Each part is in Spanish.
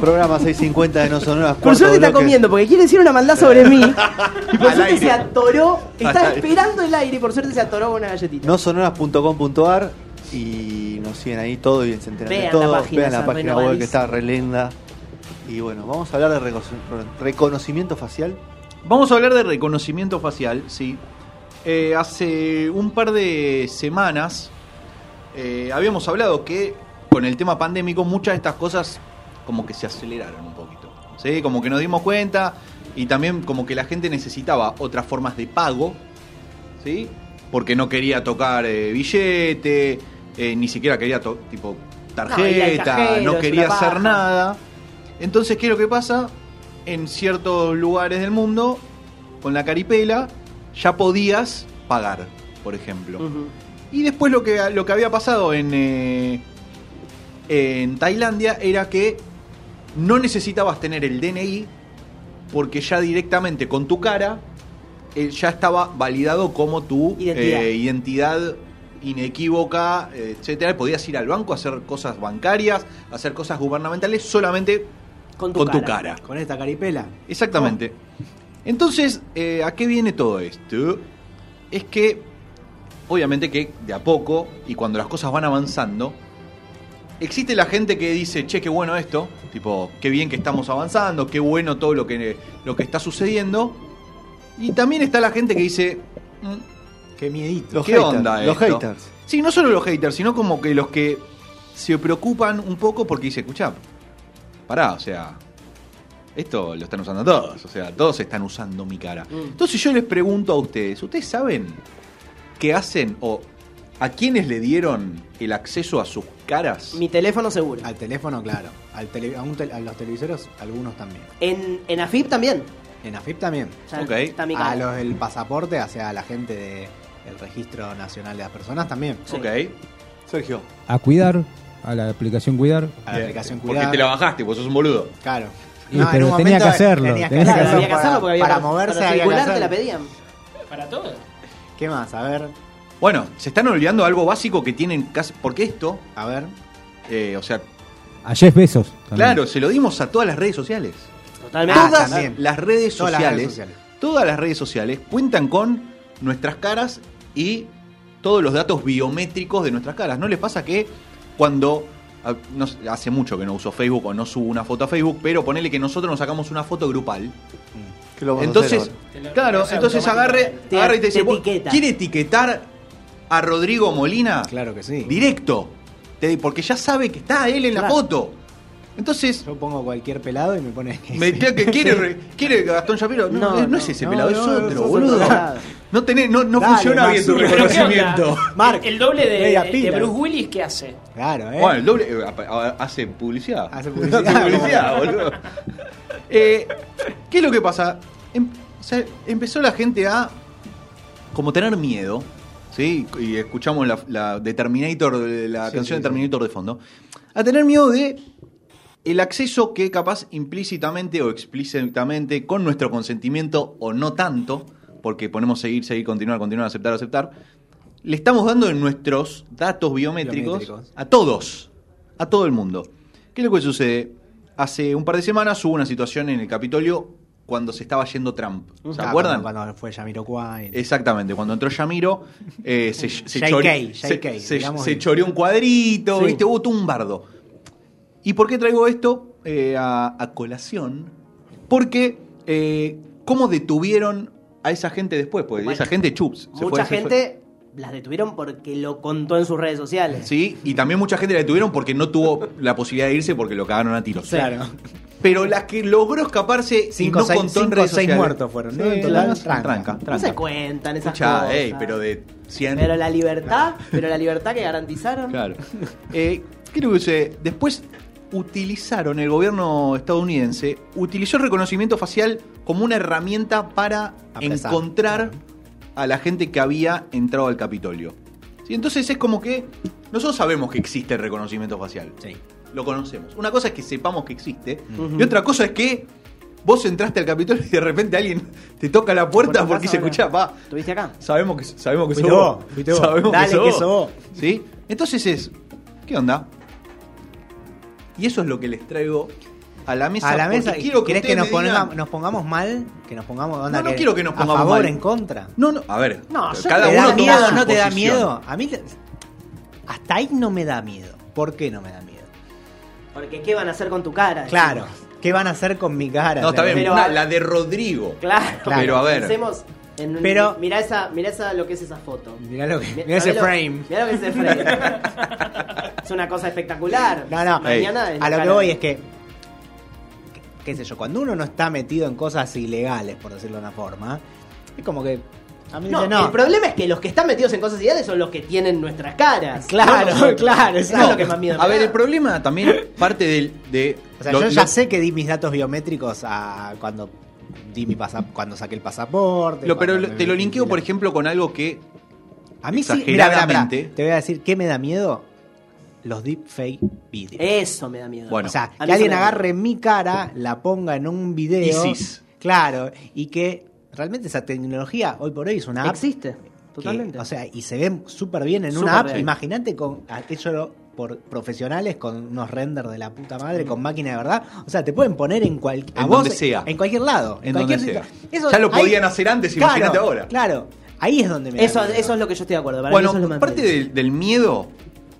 Programa 650 de No Sonoras. Por suerte está bloque. comiendo, porque quiere decir una maldad sobre mí. Y por Al suerte aire. se atoró. Aire. esperando el aire y por suerte se atoró con una galletita. Nosonoras.com.ar y nos siguen ahí todo y se enteran de Vean la todo. página, Vean la esa página web que está re linda. Y bueno, vamos a hablar de recono- reconocimiento facial. Vamos a hablar de reconocimiento facial, sí. Eh, hace un par de semanas eh, habíamos hablado que con el tema pandémico muchas de estas cosas como que se aceleraron un poquito. ¿sí? Como que nos dimos cuenta y también como que la gente necesitaba otras formas de pago, ¿sí? porque no quería tocar eh, billete, eh, ni siquiera quería to- tipo No, tarjeta, cajero, no quería hacer nada. Entonces, ¿qué es lo que pasa? En ciertos lugares del mundo, con la caripela, ya podías pagar, por ejemplo. Y después lo que, lo que había pasado en, eh, en Tailandia era que no necesitabas tener el DNI porque ya directamente con tu cara eh, ya estaba validado como tu Identidad. eh, identidad inequívoca, etcétera. Podías ir al banco a hacer cosas bancarias, a hacer cosas gubernamentales solamente Con tu con tu cara. cara. Con esta caripela. Exactamente. Entonces, eh, ¿a qué viene todo esto? Es que, obviamente que de a poco, y cuando las cosas van avanzando, existe la gente que dice, che, qué bueno esto, tipo, qué bien que estamos avanzando, qué bueno todo lo que, lo que está sucediendo. Y también está la gente que dice, "Mm, Qué miedito. Los ¿qué haters, onda los esto?". haters. Sí, no solo los haters, sino como que los que se preocupan un poco porque dice, escuchá, pará, o sea, esto lo están usando todos, o sea, todos están usando mi cara. Mm. Entonces yo les pregunto a ustedes, ¿ustedes saben qué hacen o a quiénes le dieron el acceso a sus caras? Mi teléfono seguro. Al teléfono, claro. Al tele- a, un tel- a los televisores, algunos también. En, en AFIP también. En AFIP también. O sea, Ok. Está mi cara. A los del pasaporte, hacia la gente de- del Registro Nacional de las Personas también. Sí. Ok. Sergio. A cuidar, a la aplicación cuidar. A la aplicación Porque Cuidar. te la bajaste, vos sos un boludo. Claro. Y, pero tenía que hacerlo, tenías tenía Claro, que había que para- hacerlo porque había para que- moverse para circular te hacerlo. la pedían. Para todo. ¿Qué más? A ver, Bueno, se están olvidando algo básico que tienen casi... Porque esto, a ver. eh, o sea, A Jeff Bezos. también. claro, se lo dimos a todas las redes sociales. Totalmente. Ah, todas también. las redes Todas las sociales, redes sociales. todas las redes sociales cuentan con nuestras caras y todos los datos biométricos de nuestras caras. ¿No les pasa que cuando ah, no hace mucho que no uso Facebook o no subo una foto a Facebook, pero ponele que nosotros nos sacamos una foto grupal. ¿Qué lo vamos a Entonces, claro, entonces agarre, agarre y te dice, te "Vos, etiqueta". ¿quiere etiquetar a Rodrigo Molina? Claro que sí. Directo. Te- porque ya sabe que está él en la foto. Entonces, Yo pongo cualquier pelado y me pone. Me que quiere, re- quiere Gastón Shapiro. No, No, no, no, es ese no, pelado, no, es no, otro, boludo. No, tenés, no, no Dale, funciona bien tu reconocimiento. Mark, El doble de, de. Bruce Willis, ¿qué hace? Claro, ¿eh? Bueno, el doble eh, hace publicidad. Hace publicidad. Hace publicidad, boludo. Eh, ¿Qué es lo que pasa? Em- o sea, empezó la gente a como tener miedo, ¿sí? Y escuchamos la, la de Terminator, la Sí, canción sí, de. Terminator de fondo. A tener miedo de el acceso que capaz implícitamente o explícitamente, con nuestro consentimiento o no tanto, porque ponemos seguir, seguir, continuar, continuar, aceptar, aceptar, le estamos dando en nuestros datos biométricos, Biométricos. a todos, a todo el mundo. ¿Qué es lo que sucede? Hace un par de semanas hubo una situación en el Capitolio cuando se estaba yendo Trump. ¿Se acuerdan? Cuando, cuando fue Yamiroquai. Exactamente, cuando entró Yamiro, eh, se, se, JK, chore- JK, se- se- choreó un cuadrito, Sí. ¿viste? Hubo un bardo. ¿Y por qué traigo esto eh, a, a colación? Porque, eh, ¿cómo detuvieron a esa gente después? Porque Bueno, esa gente chups. se Mucha fue. gente las detuvieron porque lo contó en sus redes sociales. Sí, y también mucha gente la detuvieron porque no tuvo la posibilidad de irse porque lo cagaron a tiros. Claro. Pero la que logró escaparse Cinco, y no seis- contó en cinco, redes seis sociales. muertos fueron, ¿no? Sí, En total, tranca, tranca. No se cuentan esas Escuchá, cosas. ey, pero de 100. Pero la libertad, pero la libertad que garantizaron. Claro. Eh, creo que se- después utilizaron, el gobierno estadounidense utilizó el reconocimiento facial como una herramienta para encontrar a la gente que había entrado al Capitolio. ¿Sí? Entonces es como que nosotros sabemos que existe el reconocimiento facial. Sí. Lo conocemos. Una cosa es que sepamos que existe y otra cosa es que vos entraste al Capitolio y de repente alguien te toca la puerta Por porque se ahora. escucha, va, ¿Estuviste acá? Sabemos que, sabemos que sos vos, vos. Sabemos Dale, que sos que vos. sos vos. ¿Sí? Entonces es, ¿qué onda? Y eso es lo que les traigo a la mesa. A la mesa, quiero que ¿querés que nos, pongamos, nos pongamos mal? Que nos pongamos onda No, no quiero que nos a pongamos favor, mal. en contra. No, no, a ver. No, cada ¿Te uno da toma miedo? su ¿No te da miedo? A mí hasta ahí no me da miedo. ¿Por qué no me da miedo? Porque ¿qué van a hacer con tu cara? Claro. ¿Qué van a hacer con mi cara? No, está bien, Pero una- la de Rodrigo. Claro. Claro. Pero a ver. Pensemos en un- Pero- mirá esa, mirá esa lo que es esa foto. Mirá, lo que, Mi- mirá ese ¿sabés lo- frame. Mirá lo que es ese frame. es una cosa espectacular. No, no. Mañana es a lo que voy es que- qué sé yo, cuando uno no está metido en cosas ilegales, por decirlo de una forma, es como que a mí No, dice, no. el problema es que los que están metidos en cosas ilegales son los que tienen nuestras caras. Claro, no claro, Eso es lo que más miedo me A ver, da. el problema también parte del, de. O sea, lo- yo ya lo- sé que di mis datos biométricos a cuando di mi pasa- cuando saqué el pasaporte. lo- pero te lo linkeo, por ejemplo, con algo que. A mí sí, mira, mira, mira, exageradamente- te voy a decir qué me da miedo los deepfake videos. Eso me da miedo. Bueno. o sea, que alguien agarre mi cara, la ponga en un video. ISIS. Claro, y que realmente esa tecnología hoy por hoy es una app. Existe, que- totalmente. o sea, y se ve súper bien en Súper una app. Imagínate con hecho por profesionales con unos renders de la puta madre, con máquina de verdad. O sea, te pueden poner en, cual, a En vos, donde sea. En cualquier lado. En cualquier donde sea. Eso- Ya lo ahí- podían hacer antes, Claro, imagínate ahora. Claro, ahí es donde me da eso, miedo. eso es lo que yo estoy de acuerdo. Para Bueno, eso es lo más parte del, del miedo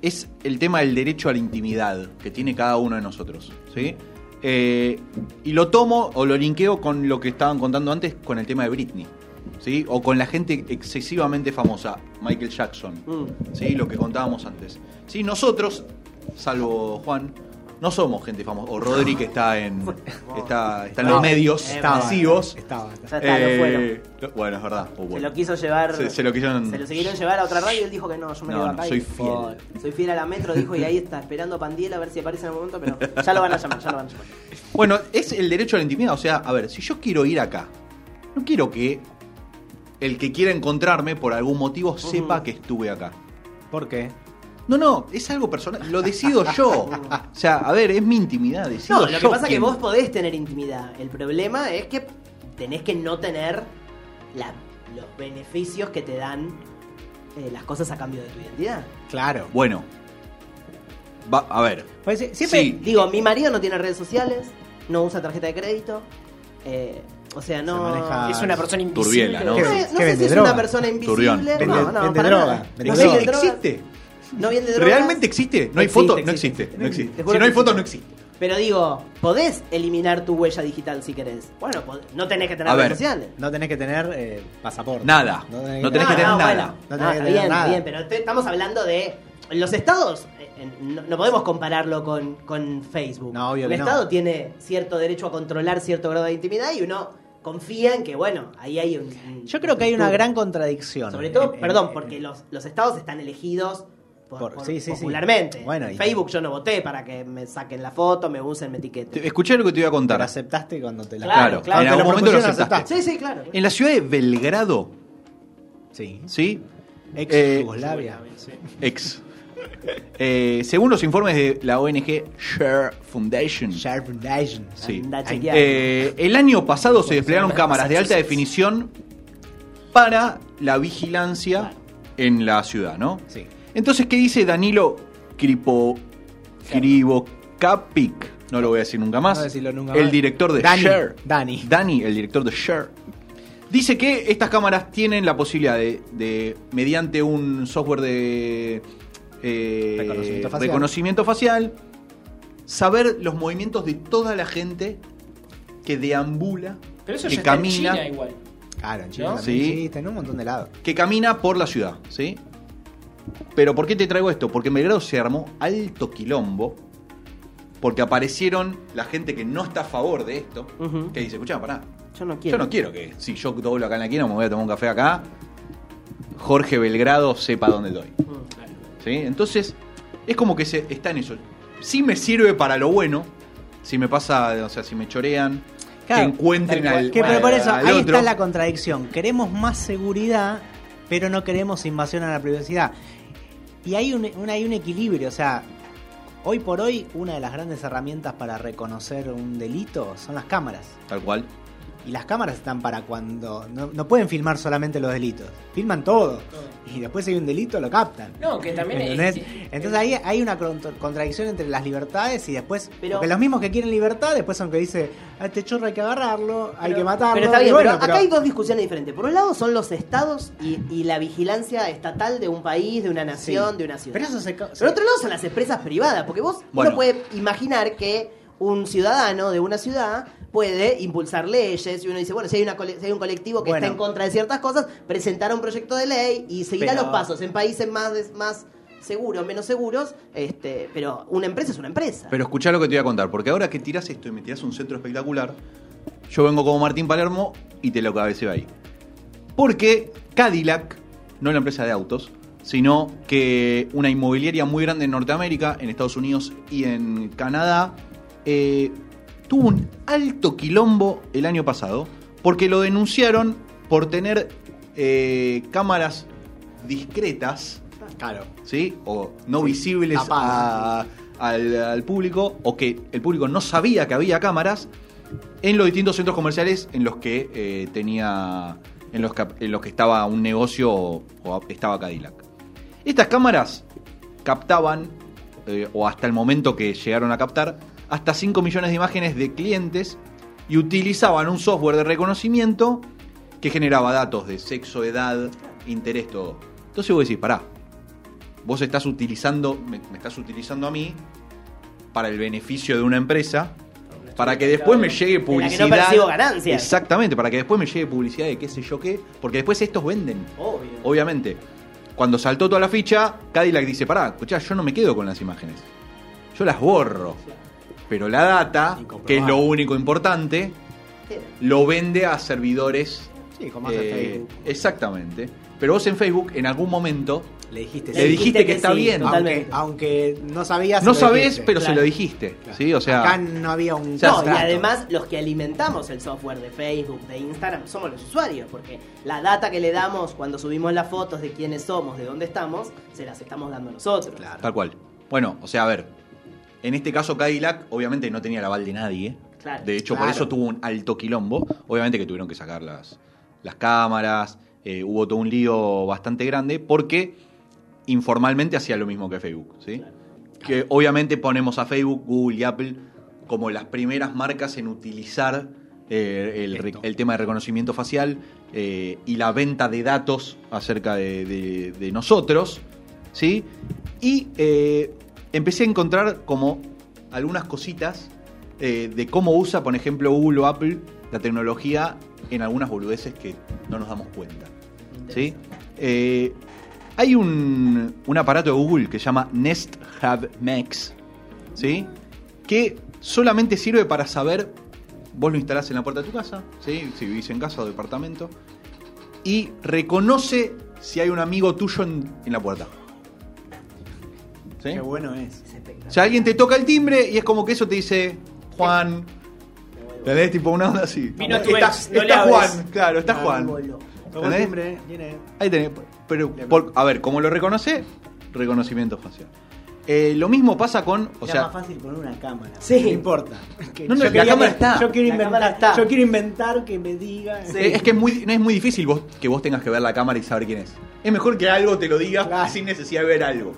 es el tema del derecho a la intimidad que tiene cada uno de nosotros. ¿sí? Eh, y lo tomo o lo linkeo con lo que estaban contando antes con el tema de Britney. ¿sí? O con la gente excesivamente famosa, Michael Jackson. Mm. ¿sí? Lo que contábamos antes. ¿sí? Nosotros, salvo Juan, no somos gente famosa. O Rodri que está en, está, está en los No, medios estaba, masivos. Estaba. Ya está, lo fueron. Eh, bueno, es verdad. Oh, Se bueno. lo quiso llevar. Se- se lo quisieron- se lo siguieron llevar a otra radio y él dijo que no, yo me No, quedo no, acá. y- soy fiel. Soy fiel a la metro, dijo, y ahí está, esperando a Pandiela a ver si aparece en algún momento, pero ya lo van a llamar, ya lo van a llamar. Bueno, es el derecho a la intimidad. O sea, a ver, si yo quiero ir acá, no quiero que el que quiera encontrarme por algún motivo sepa que estuve acá. ¿Por qué? No, no, es algo personal. Lo decido yo. O sea, a ver, es mi intimidad. Decido No, lo yo que pasa es que quién- vos podés tener intimidad. El problema es que tenés que no tener la- los beneficios que te dan eh, las cosas a cambio de tu identidad. Claro. Bueno, va, a ver. Pues, sí, siempre Sí. Digo, mi marido no tiene redes sociales, no usa tarjeta de crédito. eh, o sea, no. Se maneja- Es una persona invisible. Turbiela, ¿no? No, ¿Qué- es- no qué sé vende si es droga? una persona invisible. Turbión. no, Vende- no, vende para droga, nada. vende No droga. drogas, ¿Existe? No vende drogas. ¿Realmente existe? No hay Existe, foto, no existe. existe. No existe. Te juro Si no hay que foto, existe. no existe. Pero digo, podés eliminar tu huella digital si querés. Bueno, pod- no tenés que tener A redes ver. sociales. No tenés que tener eh, pasaporte. Nada. No No tenés que tener nada. bueno. No Ah, tenés que tener bien, nada. bien, pero te- estamos hablando de los estados. eh, eh, No, no podemos compararlo con, con Facebook. No, obvio Un que no. estado tiene cierto derecho a controlar cierto grado de intimidad y uno confía en que, bueno, ahí hay un. un- Yo creo que hay una un- gran contradicción. Sobre todo, En- en- perdón, en- porque los, los estados están elegidos por, Por- por- sí, sí, sí. popularmente. Bueno, en Facebook yo no voté para que me saquen la foto, me usen, me etiqueten. Te- Escuché lo que te iba a Pero contar. aceptaste cuando te la Claro, claro. en algún lo momento lo aceptaste. Sí, sí, claro. En la ciudad de Belgrado, Sí. ¿sí? Ex Eh, Yugoslavia. Ex. Eh, según los informes de la ONG Share Foundation, Share Foundation. sí. Eh, el año pasado se desplegaron cámaras de alta definición para la vigilancia en la ciudad, ¿no? Sí. Entonces, ¿qué dice Danilo Kripo, Krivokapic? No lo voy a decir nunca más. No decirlo nunca el más. director de Dani, Share. Dani. Dani, el director de Share. Dice que estas cámaras tienen la posibilidad de, de, mediante un software de eh, Reconocimiento facial. reconocimiento facial, saber los movimientos de toda la gente que deambula, Pero eso que ya está en camina, China igual. Claro, en China ¿No? Sí. en un montón de lados. que camina por la ciudad, ¿sí? Pero ¿por qué te traigo esto? Porque en Belgrado se armó alto quilombo porque aparecieron la gente que no está a favor de esto, que dice, escuchá, pará, Yo no quiero. yo no quiero que si yo doblo acá en la esquina me voy a tomar un café acá, Jorge Belgrado sepa dónde estoy. Mm, ¿Sí? Entonces, es como que se, está en eso. Sí me sirve para lo bueno, si me pasa, o sea, si me chorean, Claro, que encuentren al, Que, pero por eso, ahí otro. está la contradicción. Queremos más seguridad, pero no queremos invasión a la privacidad. Y hay un, hay un equilibrio, o sea, hoy por hoy una de las grandes herramientas para reconocer un delito son las cámaras. Tal cual. Y las cámaras están para cuando... No, no pueden filmar solamente los delitos, filman todo. Y después si hay un delito lo captan. No, que también es- ¿Entendés? es- Entonces ahí hay una contra- contradicción entre las libertades y después... Pero- porque los mismos que quieren libertad después son que dice, a este chorro hay que agarrarlo, hay que matarlo. Pero está bien, bueno, pero acá pero- hay dos discusiones diferentes. Por un lado son los estados y, y la vigilancia estatal de un país, de una nación, Sí. de una ciudad. Pero eso se... Por otro lado son las empresas privadas, porque vos Bueno. uno puede imaginar que un ciudadano de una ciudad puede impulsar leyes y uno dice, bueno, si hay, una cole- si hay un colectivo que Bueno. está en contra de ciertas cosas, presentar un proyecto de ley y seguirá Pero- los pasos en países más, más seguros, menos seguros, este, pero una empresa es una empresa. Pero escuchá lo que te voy a contar, porque ahora que tiras esto y me tiras un centro espectacular, yo vengo como Martín Palermo y te lo cabeceo ahí. Porque Cadillac, no la empresa de autos, sino que una inmobiliaria muy grande en Norteamérica, en Estados Unidos y en Canadá, eh, tuvo un alto quilombo el año pasado, porque lo denunciaron por tener eh, cámaras discretas Claro. ¿sí? O no visibles tapadas, a- al, al público, o que el público no sabía que había cámaras en los distintos centros comerciales en los que eh, tenía. En los, que, en los que estaba un negocio o, o estaba Cadillac. Estas cámaras captaban, eh, o hasta el momento que llegaron a captar, hasta 5 millones de imágenes de clientes y utilizaban un software de reconocimiento que generaba datos de sexo, edad, interés, todo. Entonces vos decís, pará, vos estás utilizando, me, me estás utilizando a mí para el beneficio de una empresa, para que después me llegue De la que no publicidad. percibo ganancias. Exactamente, para que después me llegue publicidad de qué sé yo qué, porque después estos venden. Obvio. Obviamente. Cuando saltó toda la ficha, Cadillac dice, pará, escuchá, yo no me quedo con las imágenes. Yo las borro. Pero la data, que es lo único importante, lo vende a servidores. Sí, como hace eh, Facebook. Exactamente. Pero vos en Facebook, en algún momento, Le dijiste le dijiste que, está sí, bien. Aunque, aunque no sabías. No sabés, pero se lo dijiste. Claro. ¿sí? O sea, Acá no había un. No, y además los que alimentamos el software de Facebook, de Instagram, somos los usuarios, porque la data que le damos cuando subimos las fotos de quiénes somos, de dónde estamos, se las estamos dando nosotros. Claro. tal cual. Bueno, o sea, a ver. En este caso, Cadillac, obviamente no tenía el aval de nadie. Claro. De hecho, por Claro. eso tuvo un alto quilombo. Obviamente que tuvieron que sacar las, las cámaras. eh, hubo todo un lío bastante grande porque informalmente hacía lo mismo que Facebook. ¿sí? Que obviamente ponemos a Facebook, Google y Apple como las primeras marcas en utilizar eh, el, re- Esto. el tema de reconocimiento facial eh, y la venta de datos acerca de, de- de nosotros. ¿sí? Y eh, empecé a encontrar como algunas cositas eh, de cómo usa, por ejemplo, Google o Apple la tecnología en algunas boludeces que no nos damos cuenta. ¿sí? Eh, hay un, un aparato de Google que se llama Nest Hub Max, ¿sí? que solamente sirve para saber, vos lo instalás en la puerta de tu casa, ¿sí? si vivís en casa o departamento, y reconoce si hay un amigo tuyo en, en la puerta. ¿Sí? Qué bueno es. O sea, alguien te toca el timbre y es como que eso te dice, Juan. ¿Entendés? Tipo una onda así. Vino tu está, ex, no está. Juan, claro, está Juan. Tocó el ¿Entendés? timbre, viene. Ahí tenés. Pero, por- a ver, como lo reconoce, reconocimiento facial. Eh, lo mismo pasa con. O Era sea, más fácil poner una cámara. Sí. No importa. No, no, yo la cámara está. Yo quiero, inventar, está. yo quiero inventar que me diga. eh, es que es muy, no es muy difícil vos, que vos tengas que ver la cámara y saber quién es. Es mejor que algo te lo diga Claro. sin necesidad de ver algo.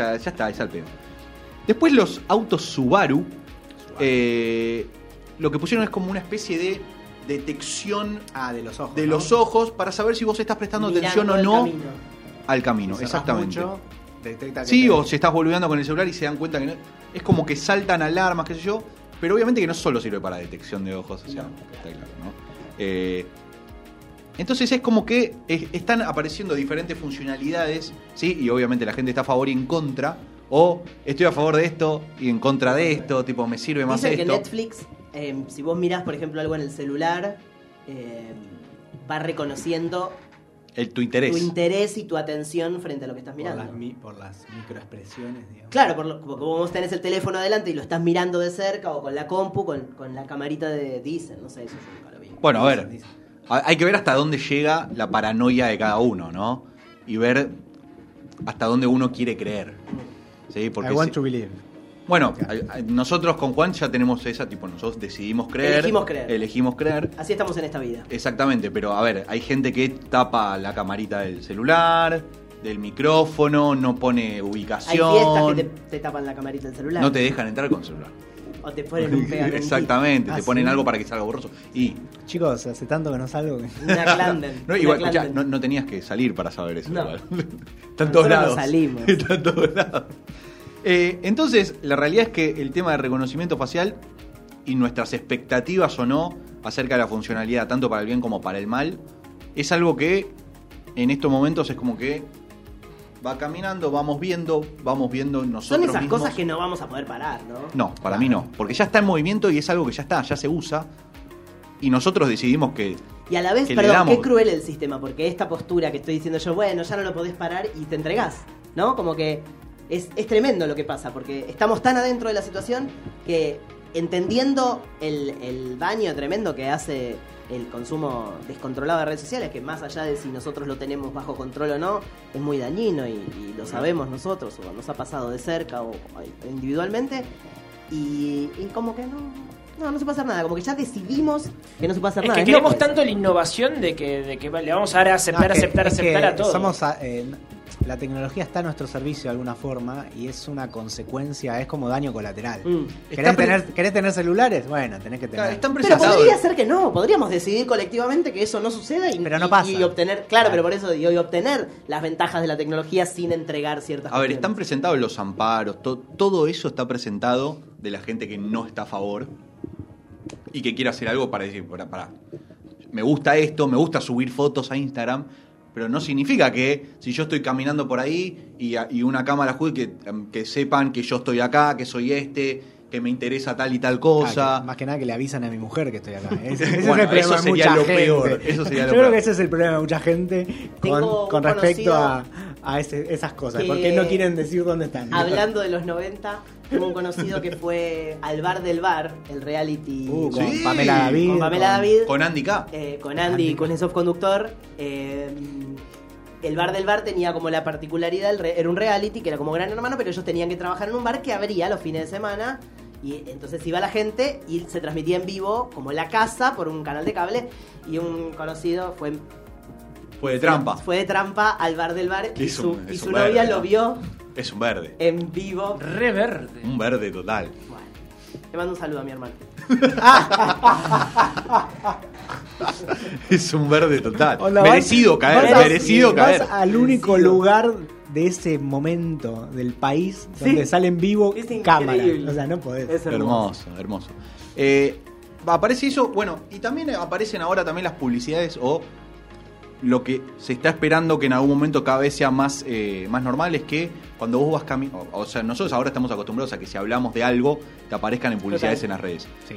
Sea, ya está, es al pedo. Después los autos Subaru, eh, lo que pusieron es como una especie de detección Ah, de los ojos. de ¿no? los ojos para saber si vos estás prestando Mirando atención o no camino. al camino. Cerrás Exactamente. mucho, detecta que Sí, te- o si estás volviendo con el celular y se dan cuenta que no. Es como que saltan alarmas, qué sé yo. Pero obviamente que no solo sirve para detección de ojos, o sea, está claro, ¿no? Eh, entonces es como que eh, están apareciendo diferentes funcionalidades, ¿sí? Y obviamente la gente está a favor y en contra, O estoy a favor de esto y en contra de esto, tipo, me sirve más Dicen que esto. Netflix, eh, si vos mirás, por ejemplo, algo en el celular, eh, va reconociendo El, tu interés. tu interés y tu atención frente a lo que estás Por mirando. las, mi- por las microexpresiones, digamos. Claro, por lo- porque vos tenés el teléfono adelante y lo estás mirando de cerca o con la compu, con, con la camarita de Dicen, no sé, eso yo nunca lo vi. Bueno, a ver, hay que ver hasta dónde llega la paranoia de cada uno, ¿no? Y ver hasta dónde uno quiere creer. ¿Sí? Porque I want si- to believe. Bueno, hay- hay- nosotros con Juan ya tenemos esa, tipo, nosotros decidimos creer. Elegimos creer. Elegimos creer. Así estamos en esta vida. Exactamente, pero a ver, hay gente que tapa la camarita del celular, del micrófono, no pone Hay ubicación. fiestas que te, te tapan la camarita del celular. No te dejan entrar con celular. O te ponen un pegamento. Exactamente, Ah, te ponen ¿sí? algo para que salga borroso. Y Chicos, hace tanto que no salgo. Una Clanden. no, igual, tenías que salir para saber eso. No. igual. Está en todos Nosotros no lados. salimos. Está en todos lados. Eh, entonces, la realidad es que el tema de reconocimiento facial y nuestras expectativas o no acerca de la funcionalidad, tanto para el bien como para el mal, es algo que en estos momentos es como que va caminando, vamos viendo, vamos viendo nosotros Son esas mismos. cosas que no vamos a poder parar, ¿no? No, para mí no, porque ya está en movimiento y es algo que ya está, ya se usa. Y nosotros decidimos que Y a la vez, perdón, qué cruel el sistema, porque esta postura que estoy diciendo yo, bueno, ya no lo podés parar y te entregás, ¿no? Como que es, es tremendo lo que pasa, porque estamos tan adentro de la situación que entendiendo el, el daño tremendo que hace el consumo descontrolado de redes sociales, que más allá de si nosotros lo tenemos bajo control o no, es muy dañino y, y lo sabemos nosotros, o nos ha pasado de cerca o, o individualmente, y, y como que no... No, no se puede hacer nada, como que ya decidimos que no se puede hacer Es nada. que queremos tanto la innovación de que, de que le vamos a dar a aceptar, No, es que- aceptar, es aceptar a todo. Somos a- eh, la tecnología está a nuestro servicio de alguna forma y es una consecuencia, es como daño colateral. Mm. ¿Querés, tener, ¿Querés tener celulares? Bueno, tenés que tener. están Pero presentados. podría ser que no, podríamos decidir colectivamente que eso no suceda y, Pero no y- pasa. y obtener, claro, pero por eso y, y obtener las ventajas de la tecnología sin entregar ciertas A ver, están presentados los amparos, to- todo eso está presentado de la gente que no está a favor y que quiere hacer algo para decir, para, para, me gusta esto, me gusta subir fotos a Instagram, pero no significa que si yo estoy caminando por ahí y, una cámara juegue que, em, que sepan que yo estoy acá, que soy este, que me interesa tal y tal Ah, cosa. que- más que nada que le avisan a mi mujer que estoy acá. Ese, ese Bueno, es el problema eso sería lo gente. peor, eso sería lo Yo creo peor. que ese es el problema de mucha gente con, respecto a, a ese- esas cosas. que- Porque no quieren decir dónde están. Hablando de los 90, tuve un conocido que fue al bar del bar, el reality Uh, con Sí. Pamela David. con Pamela David, Con Andy K. eh, con Andy, con el conductor. eh, el bar del bar tenía como la particularidad, era un reality que era como gran hermano, pero ellos tenían que trabajar en un bar que abría los fines de semana. Y entonces iba la gente y se transmitía en vivo como la casa por un canal de cable. Y un conocido fue Fue de trampa. Fue de trampa al bar del bar y su, un- y su novia lo vio Es un verde. en vivo. Re verde. Un verde total. Bueno, le mando un saludo a mi hermano. Es un verde total. Vas- merecido caer, vas a- merecido vas caer. al único Merecido. lugar de ese momento del país donde Sí. sale en vivo Es increíble. cámara. O sea, no podés. Es hermoso. Hermoso, hermoso. Eh, aparece eso, bueno, y también aparecen ahora también las publicidades o lo que se está esperando que en algún momento cada vez sea más, eh, más normal es que cuando vos vas caminando, o, sea, nosotros ahora estamos acostumbrados a que si hablamos de algo, te aparezcan en publicidades Total. en las redes. Sí.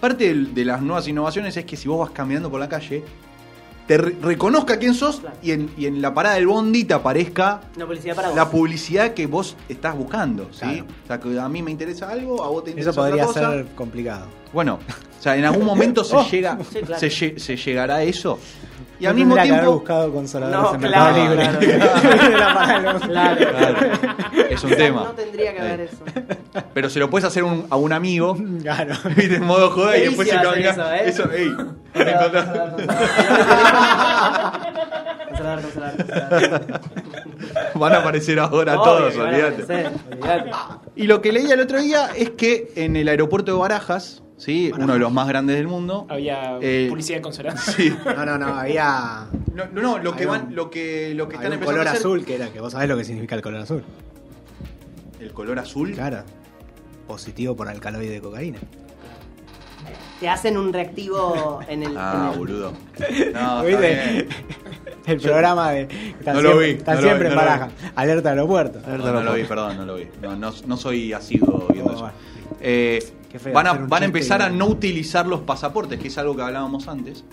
Parte de, las nuevas innovaciones es que si vos vas caminando por la calle, te re- reconozca quién sos Claro. y en, y en la parada del bondi te aparezca Una publicidad para vos. la publicidad que vos estás buscando, ¿sí? Claro. O sea, que a mí me interesa algo, a vos te interesa Eso podría otra cosa. ser complicado. Bueno, o sea, en algún momento se Oh. llega, Sí, claro. se, se llegará a eso. Y No al mismo tendría que haber tiempo buscado consoladores No, en claro, Mercado Libre. claro. Claro. Claro. es un No tema. tendría que haber eso. Pero se lo puedes hacer un- a un amigo, Claro. ¿viste? En modo joda y después se cambia. eso, ¿eh? ey, te encontrás. Consolador, consolador, consolador. Van a aparecer ahora Obvio todos, olvídate. Y lo que leí el otro día es que en el aeropuerto de Barajas, ¿sí? uno de los más grandes del mundo. Había Eh, publicidad de consolador. Sí. No, no, no, había, No, no, no, lo que van, un- lo que, lo que están empezando color a hacer. azul que era, que vos sabés lo que significa el color azul. El color azul. Claro. Positivo por alcaloide de cocaína. Te hacen un reactivo en el. Ah, en el- boludo. No, está ¿Viste? bien. El programa de. No lo vi, están no lo siempre vi, en no lo baraja. Alerta aeropuerto. Alerta No, no lo vi, perdón, no lo vi. No, no, no soy asiduo viendo Oh, eso. bueno. Eh, feo van a, van a empezar y- a no utilizar los pasaportes, que es algo que hablábamos antes,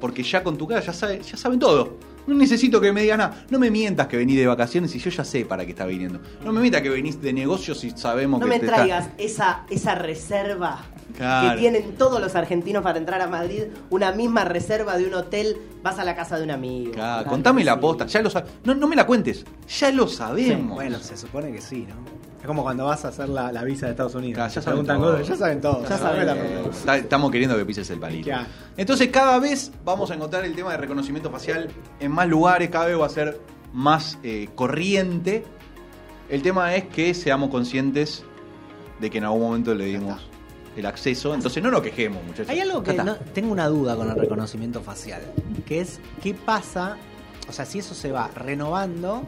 porque ya con tu cara ya, sabe- ya saben todo. No necesito que me digan nada. No me mientas que venís de vacaciones y yo ya sé para qué está viniendo. No me mientas que venís de negocios y sabemos No que me te está- traigas esa, esa reserva Claro. que tienen todos los argentinos para entrar a Madrid, una misma reserva de un hotel, vas a la casa de un amigo. Claro, Claro contame la sí. posta, ya lo sabes. No, no me la cuentes, ya lo sabemos. Bueno, se supone que sí, ¿no? Es como cuando vas a hacer la, la visa de Estados Unidos. Claro, ya saben cosas, ya saben todo. Ya saben la todo. pregunta. Está- Estamos queriendo que pises el palito. Entonces cada vez vamos a encontrar el tema de reconocimiento facial en más lugares, cada vez va a ser más eh, corriente. El tema es que seamos conscientes de que en algún momento le dimos el acceso. Entonces no nos quejemos, muchachos. Hay algo que no- tengo una duda con el reconocimiento facial, que es qué pasa, o sea, si eso se va renovando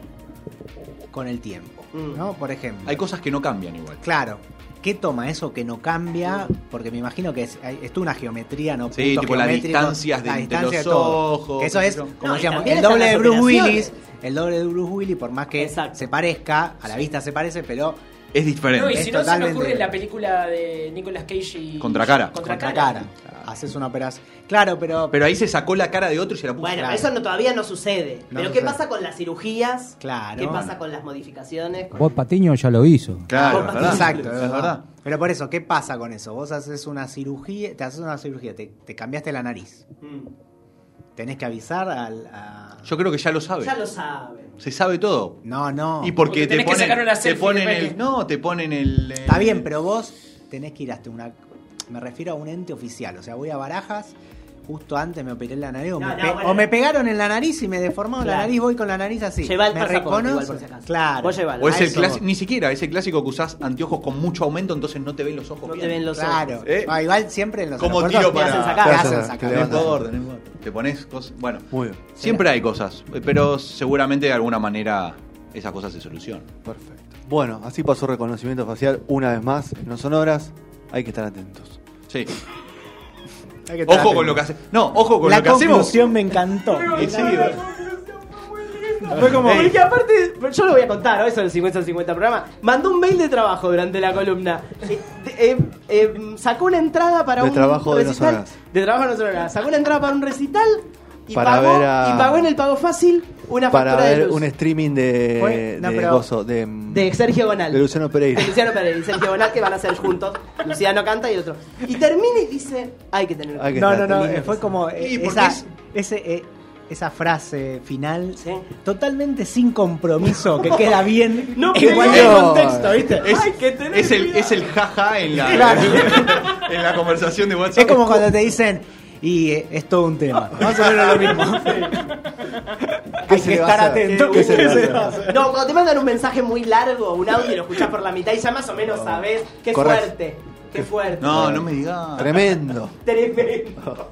con el tiempo, Mm. ¿no? Por ejemplo, Hay cosas que no cambian igual. claro, ¿qué toma eso que no cambia? Porque me imagino que es, es una geometría, ¿no? Sí, Puntos tipo las distancias de la entre distancia los de ojos, Que eso es, como No, decíamos, el doble de Bruce. Willis, el doble de Bruce Willis, por más que Exacto. se parezca, a la vista se parece, pero Es diferente. No, y Es si no se me ocurre la película de Nicolas Cage y. Contracara. contracara, haces una operación. Claro, pero, Pero ahí se sacó la cara de otro y se la puso. Bueno, Claro. eso no, todavía no sucede. No Pero ¿qué sucede. pasa con las cirugías? Claro. ¿Qué pasa con las modificaciones? Con- Vos Patiño ya lo hizo. Claro, ¿verdad? Exacto, es es verdad. Pero por eso, ¿qué pasa con eso? Vos haces una cirugía, te haces una cirugía, te, te cambiaste la nariz. Mm. Tenés que avisar al. a- Yo creo que ya lo sabe. Ya lo saben. Se sabe todo. No, no. Y porque Porque te tenés que ponen, sacar una te ponen el. que- No, te ponen el. Está el- bien, pero vos tenés que ir hasta una. Me refiero a un ente oficial. O sea, voy a Barajas. Justo antes me operé la nariz, o, No, me, no, pe- bueno. o me pegaron en la nariz y me deformaron la Claro. nariz, voy con la nariz así. Lleva el me pasaporte igual, reconozco. por si acaso. Claro. Vos llevalo. O es el clásico, ni siquiera, es el clásico que usás anteojos con mucho aumento, entonces no te ven los ojos No te bien. ven los Claro. ojos. ¿Eh? Igual siempre en los Como tiro te para- hacen sacar. Te te hacen sacar, sacar. te. Te pones cosas. Bueno, Muy bien. siempre hay cosas, pero seguramente de alguna manera esas cosas se solucionan. Perfecto. Bueno, así pasó reconocimiento facial una vez más. No son horas, hay que estar atentos. Sí. Ojo con lo que hace. No, ojo con La lo que hacemos. conclusión me encantó. Y sí, Fue como. Porque aparte, yo lo voy a contar, hoy son el 50-50 programa. Mandó un mail de trabajo durante la columna. Eh, eh, eh, sacó una entrada para De un. trabajo de no recital. De trabajo de no. Sacó una entrada para un recital. Y, Para pagó, ver a- y pagó en el pago fácil una Para factura de ver luz. un streaming de, no, de, pero- gozo, de, De Sergio Gonal. de Luciano Pereira. De Luciano Pereira y Sergio Bonal que van a hacer juntos. Luciano canta y otro. Y termina y dice, hay que tener Hay que No, estar no, no, eh, fue como eh, esa, es- ese, eh, esa frase final Sí. totalmente sin compromiso que queda bien No, en cualquier no. contexto, ¿viste? Es, Hay que tener es el, es el jaja en la, Claro. en la conversación de WhatsApp. Es como cuando te dicen y eh, es todo un tema. Más o menos lo mismo. ¿Qué Hay se que le va a estar hacer? atento. ¿Qué se le va. No, cuando te mandan un mensaje muy largo, un audio y lo escuchás por la mitad y ya más o menos sabes. Qué Correcto. fuerte, qué fuerte. No, no me digas. Tremendo. Tremendo.